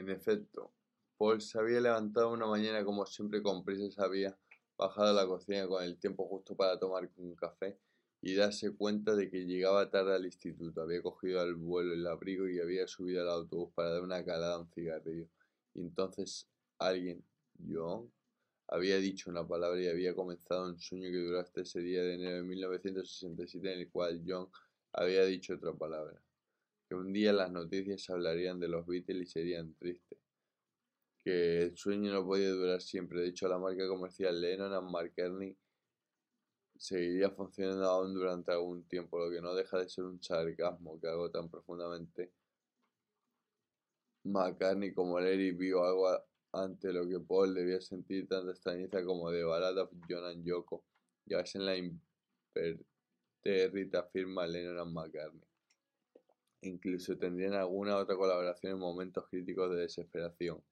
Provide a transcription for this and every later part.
En efecto, Paul se había levantado una mañana como siempre con prisas, había bajado a la cocina con el tiempo justo para tomar un café y darse cuenta de que llegaba tarde al instituto. Había cogido al vuelo el abrigo y había subido al autobús para dar una calada a un cigarrillo. Y entonces alguien, John, había dicho una palabra y había comenzado un sueño que duró hasta ese día de enero de 1967 en el cual John había dicho otra palabra. Que un día las noticias hablarían de los Beatles y serían tristes que el sueño no podía durar siempre. De hecho, la marca comercial Lennon and McCartney seguiría funcionando aún durante algún tiempo, lo que no deja de ser un sarcasmo que hago tan profundamente. McCartney como Larry vio algo ante lo que Paul debía sentir tanta extrañeza como de Ballad of John and Yoko, y en la impertérrita firma Lennon and McCartney. Incluso tendrían alguna otra colaboración en momentos críticos de desesperación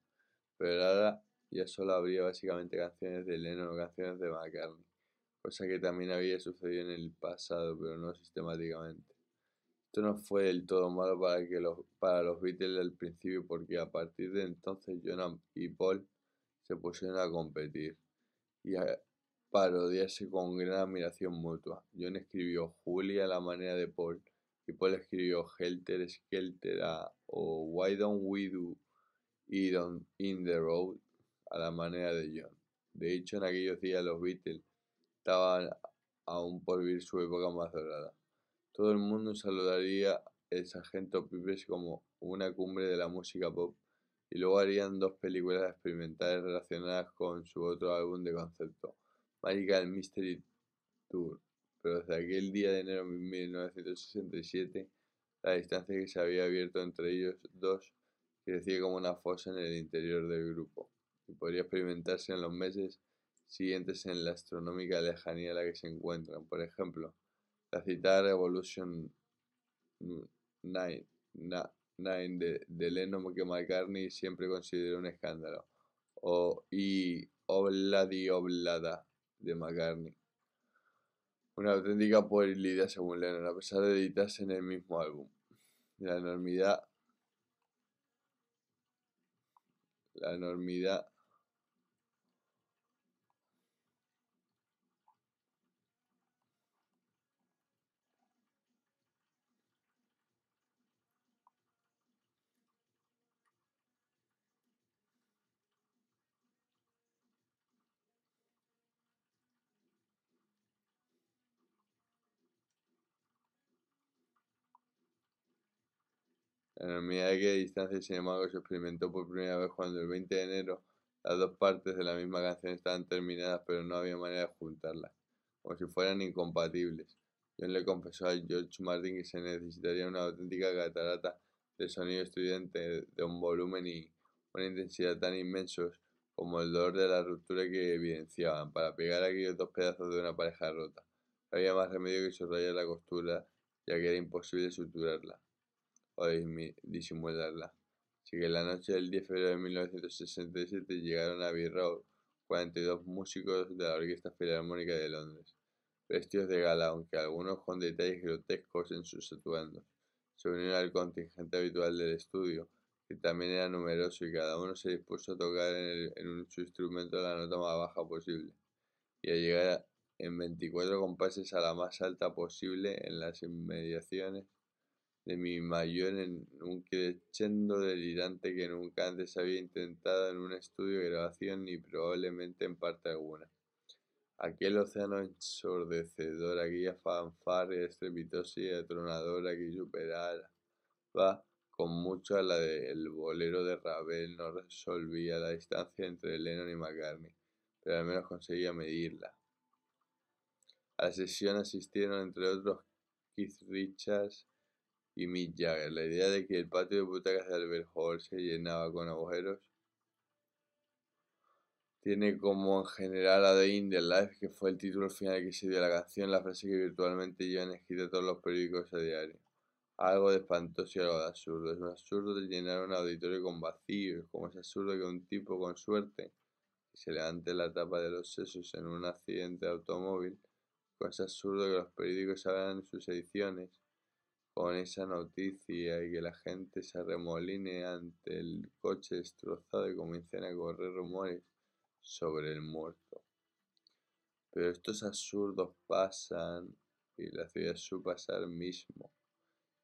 pero ahora ya solo habría básicamente canciones de Lennon o canciones de McCartney, cosa que también había sucedido en el pasado, pero no sistemáticamente. Esto no fue del todo malo para, que los, para los Beatles al principio, porque a partir de entonces John y Paul se pusieron a competir y a parodiarse con gran admiración mutua. John escribió Julia a la manera de Paul y Paul escribió Helter Skelter o Why Don't We Do y Don In the Road a la manera de John. De hecho, en aquellos días los Beatles estaban aún por vivir su época más dorada. Todo el mundo saludaría el Sargento Pipes como una cumbre de la música pop y luego harían dos películas experimentales relacionadas con su otro álbum de concepto, Magical Mystery Tour. Pero desde aquel día de enero de 1967, la distancia que se había abierto entre ellos dos crecía como una fosa en el interior del grupo, y podría experimentarse en los meses siguientes en la astronómica lejanía a la que se encuentran. Por ejemplo, la citada Revolution 9, de, de Lennon que McCartney siempre consideró un escándalo, o y Obladi Oblada de McCartney. Una auténtica puerilidad según Lennon, a pesar de editarse en el mismo álbum. La enormidad la enormidad La enormidad de distancia, sin embargo, se experimentó por primera vez cuando el 20 de enero las dos partes de la misma canción estaban terminadas, pero no había manera de juntarlas, como si fueran incompatibles. John le confesó a George Martin que se necesitaría una auténtica catarata de sonido estudiante de un volumen y una intensidad tan inmensos como el dolor de la ruptura que evidenciaban para pegar aquellos dos pedazos de una pareja rota. No había más remedio que subrayar la costura, ya que era imposible suturarla o disimularla. Así que la noche del 10 de febrero de 1967 llegaron a Road 42 músicos de la Orquesta Filarmónica de Londres, vestidos de gala, aunque algunos con detalles grotescos en sus atuendos. Se unieron al contingente habitual del estudio, que también era numeroso y cada uno se dispuso a tocar en, en su instrumento la nota más baja posible y a llegar en 24 compases a la más alta posible en las inmediaciones de mi mayor en un crescendo delirante que nunca antes había intentado en un estudio de grabación ni probablemente en parte alguna. Aquel océano ensordecedor, aquella fanfarria estrepitosa y atronadora que superara va con mucho a la del bolero de Ravel no resolvía la distancia entre Lennon y McCartney, pero al menos conseguía medirla. A la sesión asistieron entre otros Keith Richards, y Mick Jagger. La idea de que el patio de butacas de Albert Hall se llenaba con agujeros tiene como en general a The In The Life, que fue el título final que se dio a la canción, la frase que virtualmente llevan escrita todos los periódicos a diario. Algo de espantoso y algo de absurdo. Es absurdo de llenar un auditorio con vacíos, como es absurdo que un tipo con suerte se levante la tapa de los sesos en un accidente de automóvil, como es absurdo que los periódicos hagan sus ediciones con esa noticia y que la gente se arremoline ante el coche destrozado y comiencen a correr rumores sobre el muerto. Pero estos absurdos pasan y la ciudad es su pasar mismo.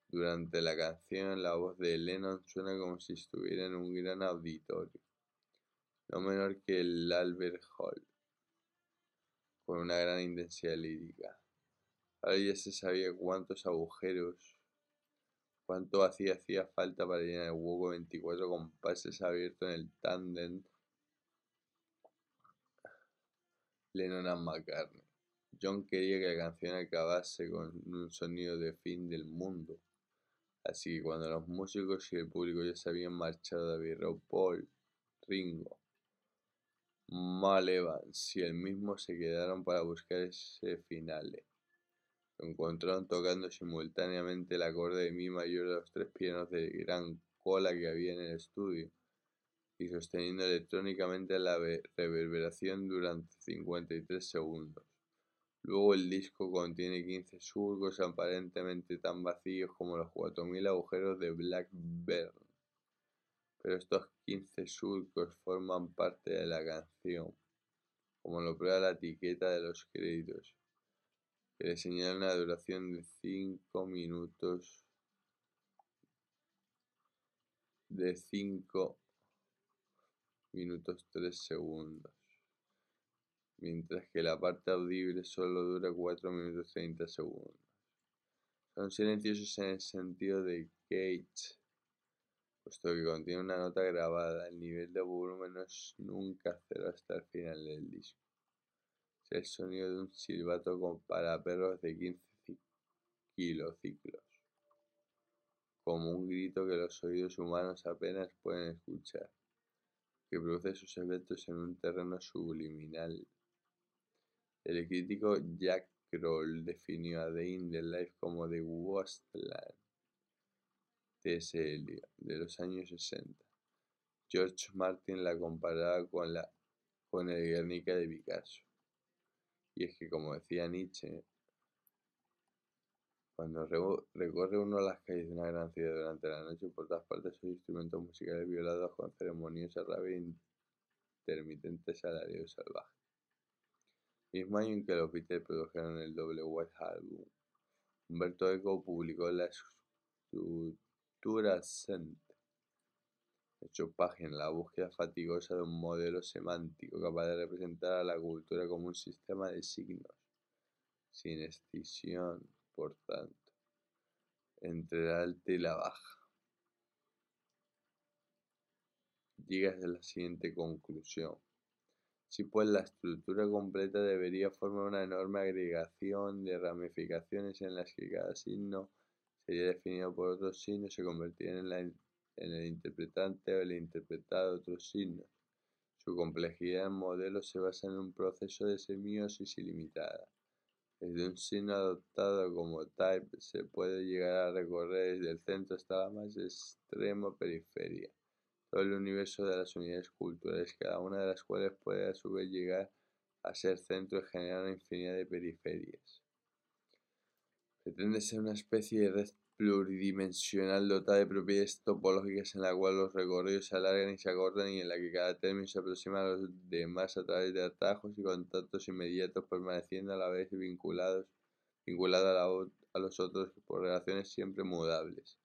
Durante la canción la voz de Lennon suena como si estuviera en un gran auditorio, no menor que el Albert Hall, con una gran intensidad lírica. Ahora ya se sabía cuántos agujeros, cuánto hacía hacía falta para llenar el hueco 24 compases abiertos en el tándem Lennon a McCartney. John quería que la canción acabase con un sonido de fin del mundo. Así que cuando los músicos y el público ya se habían marchado, David Rowe, Paul, Ringo, Mal Evans y el mismo se quedaron para buscar ese finale. Encontraron tocando simultáneamente el acorde de mi mayor de los tres pianos de gran cola que había en el estudio y sosteniendo electrónicamente la reverberación durante 53 segundos. Luego el disco contiene 15 surcos aparentemente tan vacíos como los 4.000 agujeros de Blackburn. Pero estos 15 surcos forman parte de la canción, como lo prueba la etiqueta de los créditos, que le señala una duración de 5 minutos de 5 minutos 3 segundos, mientras que la parte audible solo dura 4 minutos 30 segundos. Son silenciosos en el sentido de gauge, puesto que contiene una nota grabada. El nivel de volumen no es nunca cero hasta el final del disco. El sonido de un silbato para perros de 15 kilociclos, como un grito que los oídos humanos apenas pueden escuchar que produce sus efectos en un terreno subliminal. El crítico Jack Kroll definió a The In The Life como The Wasteland de los años 60. George Martin la comparaba con, la, con el Guernica de Picasso. Y es que, como decía Nietzsche, cuando recorre uno las calles de una gran ciudad durante la noche, por todas partes son instrumentos musicales violados con ceremoniosa rabia e intermitente salario salvaje. Mismo año en que los Beatles produjeron el doble White Album, Humberto Eco publicó la estructura Cent, hecho página, la búsqueda fatigosa de un modelo semántico capaz de representar a la cultura como un sistema de signos, sin escisión, por tanto, entre la alta y la baja. Llegas a la siguiente conclusión. Si pues la estructura completa debería formar una enorme agregación de ramificaciones en las que cada signo sería definido por otro signo se convertiría en, en el interpretante o el interpretado otros signos. Su complejidad en modelo se basa en un proceso de semiosis ilimitada. Desde un signo adoptado como type se puede llegar a recorrer desde el centro hasta la más extrema periferia, todo el universo de las unidades culturales, cada una de las cuales puede a su vez llegar a ser centro y generar una infinidad de periferias. Pretende ser una especie de red pluridimensional dotada de propiedades topológicas en la cual los recorridos se alargan y se acortan y en la que cada término se aproxima a los demás a través de atajos y contactos inmediatos permaneciendo a la vez vinculados vinculados a, a los otros por relaciones siempre mudables.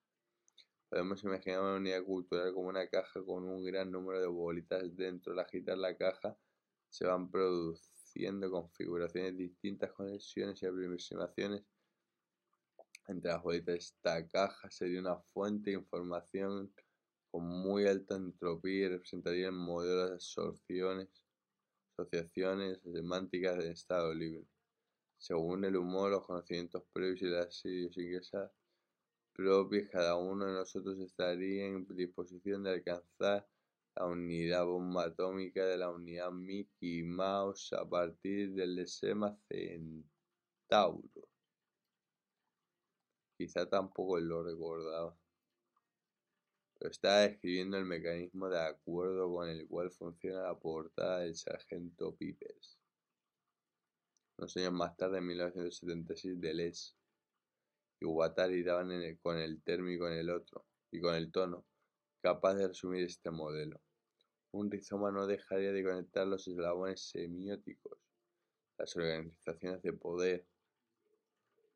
Podemos imaginar una unidad cultural como una caja con un gran número de bolitas dentro. Al agitar la caja se van produciendo configuraciones distintas, conexiones y aproximaciones entre las bolitas de esta caja sería una fuente de información con muy alta entropía y representaría el modelo de absorciones, asociaciones semánticas de estado libre. Según el humor, los conocimientos previos y las idiosincrasias propias, cada uno de nosotros estaría en disposición de alcanzar la unidad bomba atómica de la unidad Mickey Mouse a partir del Desema Centauro. Quizá tampoco lo recordaba. Pero estaba describiendo el mecanismo de acuerdo con el cual funciona la portada del Sargento Pipers. Unos años más tarde, en 1976, Deleuze y Guattari daban con el térmico en el otro y con el tono, capaz de resumir este modelo. Un rizoma no dejaría de conectar los eslabones semióticos, las organizaciones de poder,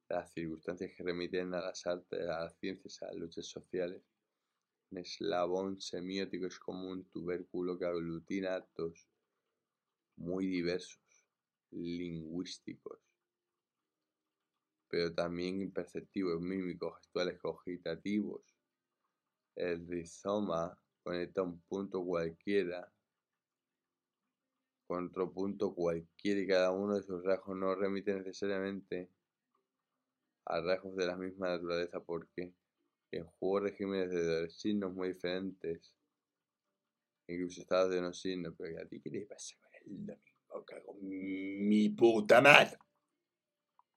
las circunstancias que remiten a las artes, a las ciencias, a las luchas sociales. Un eslabón semiótico es como un tubérculo que aglutina actos muy diversos, lingüísticos, pero también imperceptivos, mímicos, gestuales, cogitativos. El rizoma conecta un punto cualquiera con otro punto cualquiera y cada uno de sus rasgos no remite necesariamente a rasgos de la misma naturaleza porque en juego regímenes de signos muy diferentes, incluso estados de unos signos, pero a ti qué te pasa con el domingo, mi puta madre.